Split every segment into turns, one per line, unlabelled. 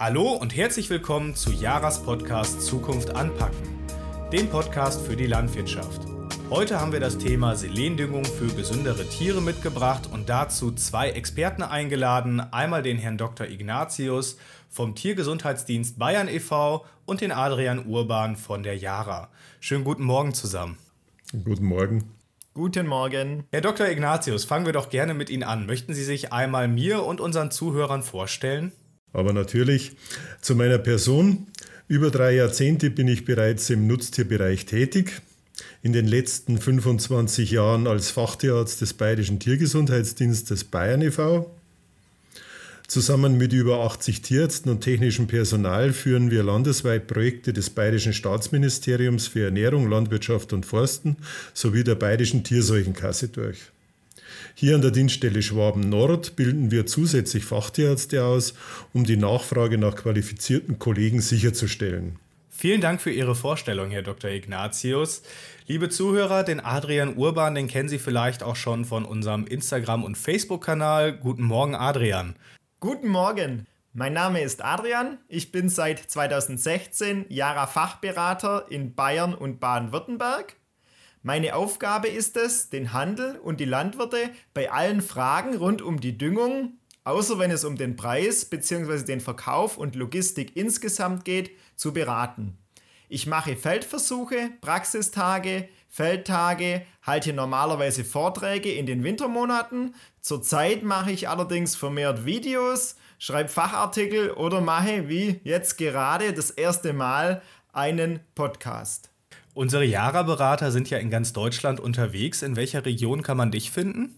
Hallo und herzlich willkommen zu Jaras Podcast Zukunft anpacken, dem Podcast für die Landwirtschaft. Heute haben wir das Thema Selendüngung für gesündere Tiere mitgebracht und dazu zwei Experten eingeladen, einmal den Herrn Dr. Ignatius vom Tiergesundheitsdienst Bayern e.V. und den Adrian Urban von der Jara. Schönen guten Morgen zusammen.
Guten Morgen.
Guten Morgen.
Herr Dr. Ignatius, fangen wir doch gerne mit Ihnen an. Möchten Sie sich einmal mir und unseren Zuhörern vorstellen?
Aber natürlich zu meiner Person. Über drei Jahrzehnte bin ich bereits im Nutztierbereich tätig. In den letzten 25 Jahren als Fachtierarzt des Bayerischen Tiergesundheitsdienstes Bayern e.V. Zusammen mit über 80 Tierärzten und technischem Personal führen wir landesweit Projekte des Bayerischen Staatsministeriums für Ernährung, Landwirtschaft und Forsten sowie der Bayerischen Tierseuchenkasse durch. Hier an der Dienststelle Schwaben Nord bilden wir zusätzlich Fachtierärzte aus, um die Nachfrage nach qualifizierten Kollegen sicherzustellen.
Vielen Dank für Ihre Vorstellung, Herr Dr. Ignatius. Liebe Zuhörer, den Adrian Urban, den kennen Sie vielleicht auch schon von unserem Instagram- und Facebook-Kanal. Guten Morgen, Adrian.
Guten Morgen. Mein Name ist Adrian. Ich bin seit 2016 Jara Fachberater in Bayern und Baden-Württemberg meine Aufgabe ist es, den Handel und die Landwirte bei allen Fragen rund um die Düngung, außer wenn es um den Preis bzw. den Verkauf und Logistik insgesamt geht, zu beraten. Ich mache Feldversuche, Praxistage, Feldtage, halte normalerweise Vorträge in den Wintermonaten. Zurzeit mache ich allerdings vermehrt Videos, schreibe Fachartikel oder mache, wie jetzt gerade, das erste Mal einen Podcast.
Unsere Jara-Berater sind ja in ganz Deutschland unterwegs. In welcher Region kann man dich finden?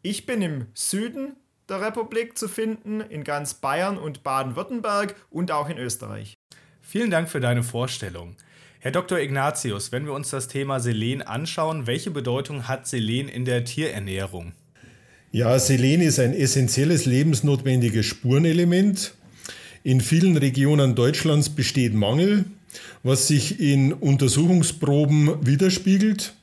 Ich bin im Süden der Republik zu finden, in ganz Bayern und Baden-Württemberg und auch in Österreich.
Vielen Dank für deine Vorstellung. Herr Dr. Ignatius, wenn wir uns das Thema Selen anschauen, welche Bedeutung hat Selen in der Tierernährung?
Ja, Selen ist ein essentielles lebensnotwendiges Spurenelement. In vielen Regionen Deutschlands besteht Mangel was sich in Untersuchungsproben widerspiegelt.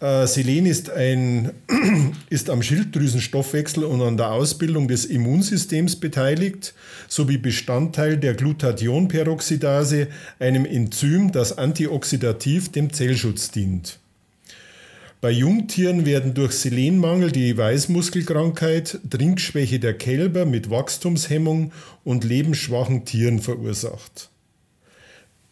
Äh, Selen ist, ein, ist am Schilddrüsenstoffwechsel und an der Ausbildung des Immunsystems beteiligt, sowie Bestandteil der Glutathionperoxidase, einem Enzym, das antioxidativ dem Zellschutz dient. Bei Jungtieren werden durch Selenmangel die Weißmuskelkrankheit, Trinkschwäche der Kälber mit Wachstumshemmung und lebensschwachen Tieren verursacht.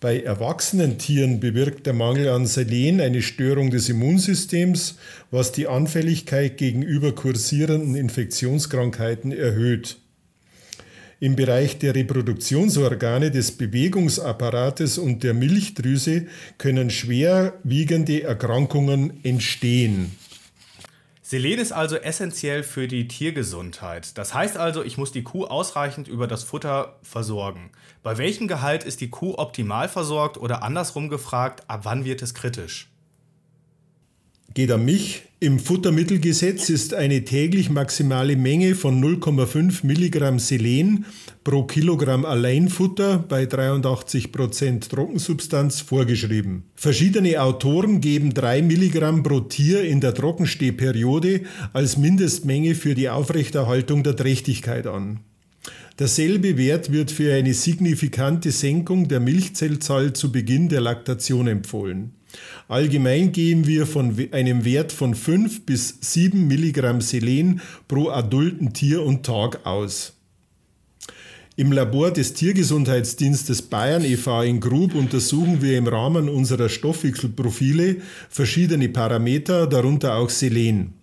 Bei erwachsenen Tieren bewirkt der Mangel an Selen eine Störung des Immunsystems, was die Anfälligkeit gegenüber kursierenden Infektionskrankheiten erhöht. Im Bereich der Reproduktionsorgane des Bewegungsapparates und der Milchdrüse können schwerwiegende Erkrankungen entstehen.
Selen ist also essentiell für die Tiergesundheit. Das heißt also, ich muss die Kuh ausreichend über das Futter versorgen. Bei welchem Gehalt ist die Kuh optimal versorgt oder andersrum gefragt, ab wann wird es kritisch?
Geht an mich. Im Futtermittelgesetz ist eine täglich maximale Menge von 0,5 Milligramm Selen pro Kilogramm Alleinfutter bei 83 Prozent Trockensubstanz vorgeschrieben. Verschiedene Autoren geben 3 Milligramm pro Tier in der Trockenstehperiode als Mindestmenge für die Aufrechterhaltung der Trächtigkeit an. Derselbe Wert wird für eine signifikante Senkung der Milchzellzahl zu Beginn der Laktation empfohlen. Allgemein gehen wir von einem Wert von 5 bis 7 Milligramm Selen pro adulten Tier und Tag aus. Im Labor des Tiergesundheitsdienstes Bayern e.V. in Grub untersuchen wir im Rahmen unserer Stoffwechselprofile verschiedene Parameter, darunter auch Selen.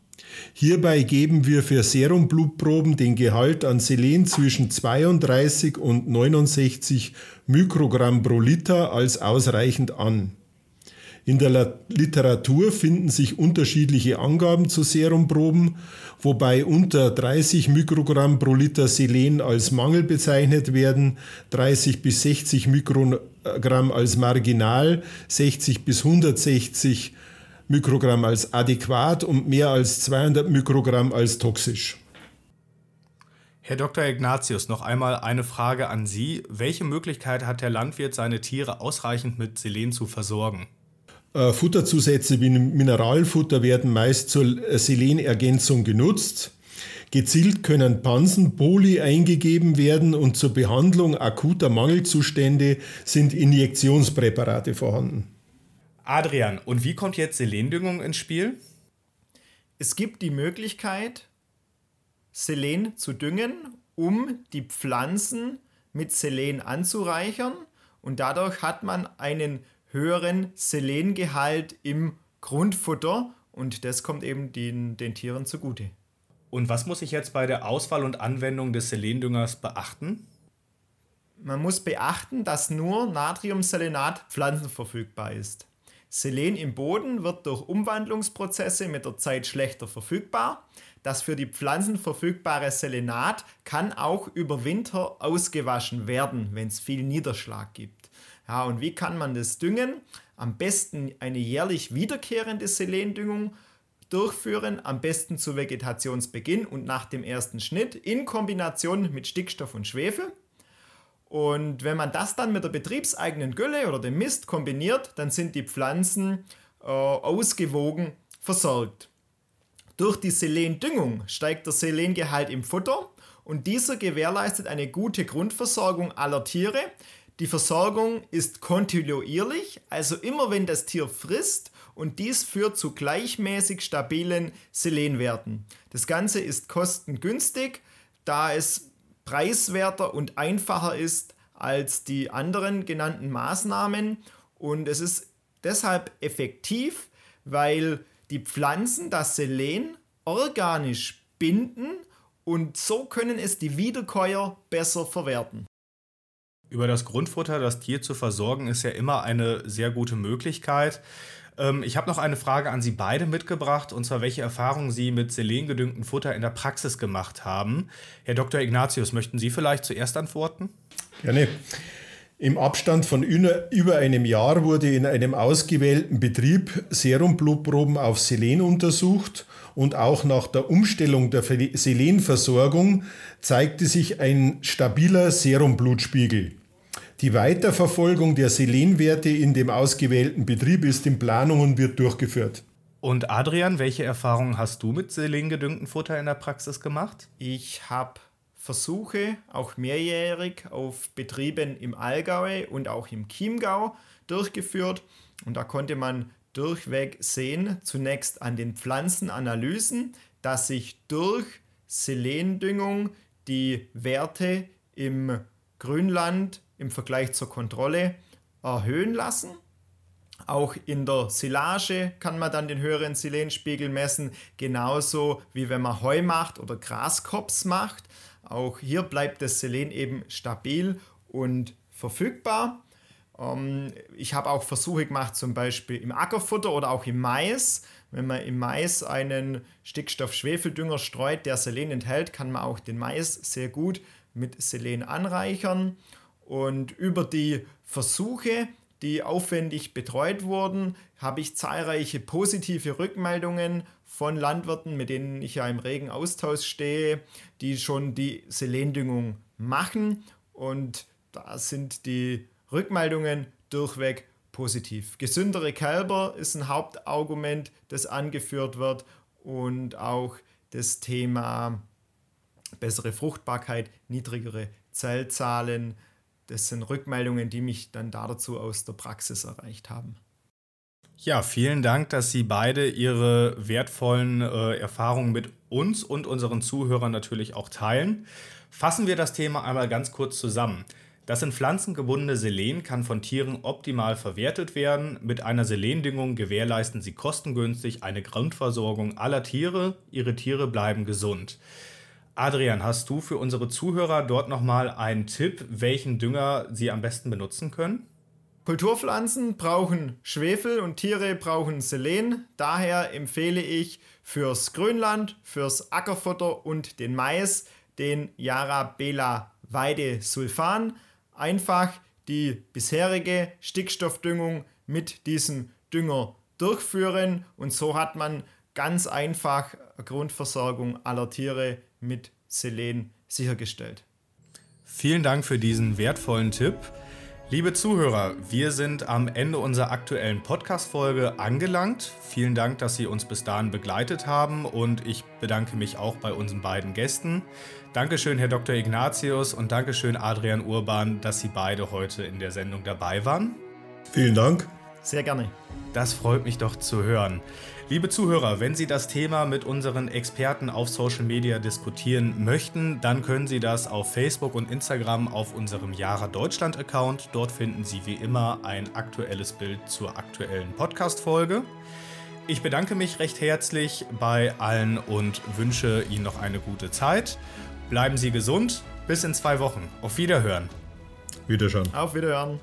Hierbei geben wir für Serumblutproben den Gehalt an Selen zwischen 32 und 69 Mikrogramm pro Liter als ausreichend an. In der Literatur finden sich unterschiedliche Angaben zu Serumproben, wobei unter 30 Mikrogramm pro Liter Selen als Mangel bezeichnet werden, 30 bis 60 Mikrogramm als marginal, 60 bis 160 Mikrogramm als adäquat und mehr als 200 Mikrogramm als toxisch.
Herr Dr. Ignatius, noch einmal eine Frage an Sie. Welche Möglichkeit hat der Landwirt, seine Tiere ausreichend mit Selen zu versorgen?
Äh, Futterzusätze wie Mineralfutter werden meist zur Selenergänzung genutzt. Gezielt können Pansen Poli eingegeben werden und zur Behandlung akuter Mangelzustände sind Injektionspräparate vorhanden.
Adrian, und wie kommt jetzt Selendüngung ins Spiel?
Es gibt die Möglichkeit, Selen zu düngen, um die Pflanzen mit Selen anzureichern und dadurch hat man einen höheren Selengehalt im Grundfutter und das kommt eben den, den Tieren zugute.
Und was muss ich jetzt bei der Auswahl und Anwendung des Selendüngers beachten?
Man muss beachten, dass nur Natriumselenat pflanzenverfügbar ist. Selen im Boden wird durch Umwandlungsprozesse mit der Zeit schlechter verfügbar. Das für die Pflanzen verfügbare Selenat kann auch über Winter ausgewaschen werden, wenn es viel Niederschlag gibt. Ja, und wie kann man das düngen? Am besten eine jährlich wiederkehrende Selendüngung durchführen, am besten zu Vegetationsbeginn und nach dem ersten Schnitt in Kombination mit Stickstoff und Schwefel. Und wenn man das dann mit der betriebseigenen Gülle oder dem Mist kombiniert, dann sind die Pflanzen äh, ausgewogen versorgt. Durch die Selendüngung steigt der Selengehalt im Futter und dieser gewährleistet eine gute Grundversorgung aller Tiere. Die Versorgung ist kontinuierlich, also immer wenn das Tier frisst und dies führt zu gleichmäßig stabilen Selenwerten. Das Ganze ist kostengünstig, da es preiswerter und einfacher ist als die anderen genannten Maßnahmen und es ist deshalb effektiv, weil die Pflanzen das Selen organisch binden und so können es die Wiederkäuer besser verwerten.
Über das Grundfutter das Tier zu versorgen ist ja immer eine sehr gute Möglichkeit. Ähm, ich habe noch eine Frage an Sie beide mitgebracht, und zwar welche Erfahrungen Sie mit selengedüngtem Futter in der Praxis gemacht haben. Herr Dr. Ignatius, möchten Sie vielleicht zuerst antworten?
Gerne. Im Abstand von über einem Jahr wurde in einem ausgewählten Betrieb Serumblutproben auf Selen untersucht und auch nach der Umstellung der Selenversorgung zeigte sich ein stabiler Serumblutspiegel. Die Weiterverfolgung der Selenwerte in dem ausgewählten Betrieb ist in Planung und wird durchgeführt.
Und Adrian, welche Erfahrungen hast du mit selengedüngtem Futter in der Praxis gemacht?
Ich habe Versuche, auch mehrjährig, auf Betrieben im Allgäu und auch im Chiemgau durchgeführt. Und da konnte man durchweg sehen, zunächst an den Pflanzenanalysen, dass sich durch Selendüngung die Werte im Grünland im Vergleich zur Kontrolle erhöhen lassen. Auch in der Silage kann man dann den höheren Selenspiegel messen, genauso wie wenn man Heu macht oder Graskops macht. Auch hier bleibt das Selen eben stabil und verfügbar. Ähm, ich habe auch Versuche gemacht, zum Beispiel im Ackerfutter oder auch im Mais. Wenn man im Mais einen Stickstoff-Schwefeldünger streut, der Selen enthält, kann man auch den Mais sehr gut mit Selen anreichern. Und über die Versuche, die aufwendig betreut wurden, habe ich zahlreiche positive Rückmeldungen von Landwirten, mit denen ich ja im regen Austausch stehe, die schon die Selendüngung machen. Und da sind die Rückmeldungen durchweg positiv. Gesündere Kälber ist ein Hauptargument, das angeführt wird. Und auch das Thema bessere Fruchtbarkeit, niedrigere Zellzahlen, das sind Rückmeldungen, die mich dann dazu aus der Praxis erreicht haben.
Ja, vielen Dank, dass Sie beide Ihre wertvollen äh, Erfahrungen mit uns und unseren Zuhörern natürlich auch teilen. Fassen wir das Thema einmal ganz kurz zusammen. Das in Pflanzen gebundene Selen kann von Tieren optimal verwertet werden. Mit einer Selendüngung gewährleisten sie kostengünstig eine Grundversorgung aller Tiere. Ihre Tiere bleiben gesund. Adrian, hast du für unsere Zuhörer dort nochmal einen Tipp, welchen Dünger sie am besten benutzen können?
Kulturpflanzen brauchen Schwefel und Tiere brauchen Selen. Daher empfehle ich fürs Grünland, fürs Ackerfutter und den Mais den Yara Bela Weide Sulfan. Einfach die bisherige Stickstoffdüngung mit diesem Dünger durchführen und so hat man ganz einfach Grundversorgung aller Tiere mit Selen sichergestellt.
Vielen Dank für diesen wertvollen Tipp. Liebe Zuhörer, wir sind am Ende unserer aktuellen Podcast-Folge angelangt. Vielen Dank, dass Sie uns bis dahin begleitet haben und ich bedanke mich auch bei unseren beiden Gästen. Dankeschön, Herr Dr. Ignatius und Dankeschön, Adrian Urban, dass Sie beide heute in der Sendung dabei waren.
Vielen Dank.
Sehr gerne.
Das freut mich doch zu hören. Liebe Zuhörer, wenn Sie das Thema mit unseren Experten auf Social Media diskutieren möchten, dann können Sie das auf Facebook und Instagram auf unserem Jara Deutschland Account. Dort finden Sie wie immer ein aktuelles Bild zur aktuellen Podcast-Folge. Ich bedanke mich recht herzlich bei allen und wünsche Ihnen noch eine gute Zeit. Bleiben Sie gesund. Bis in zwei Wochen. Auf Wiederhören.
Wiederschauen.
Auf Wiederhören.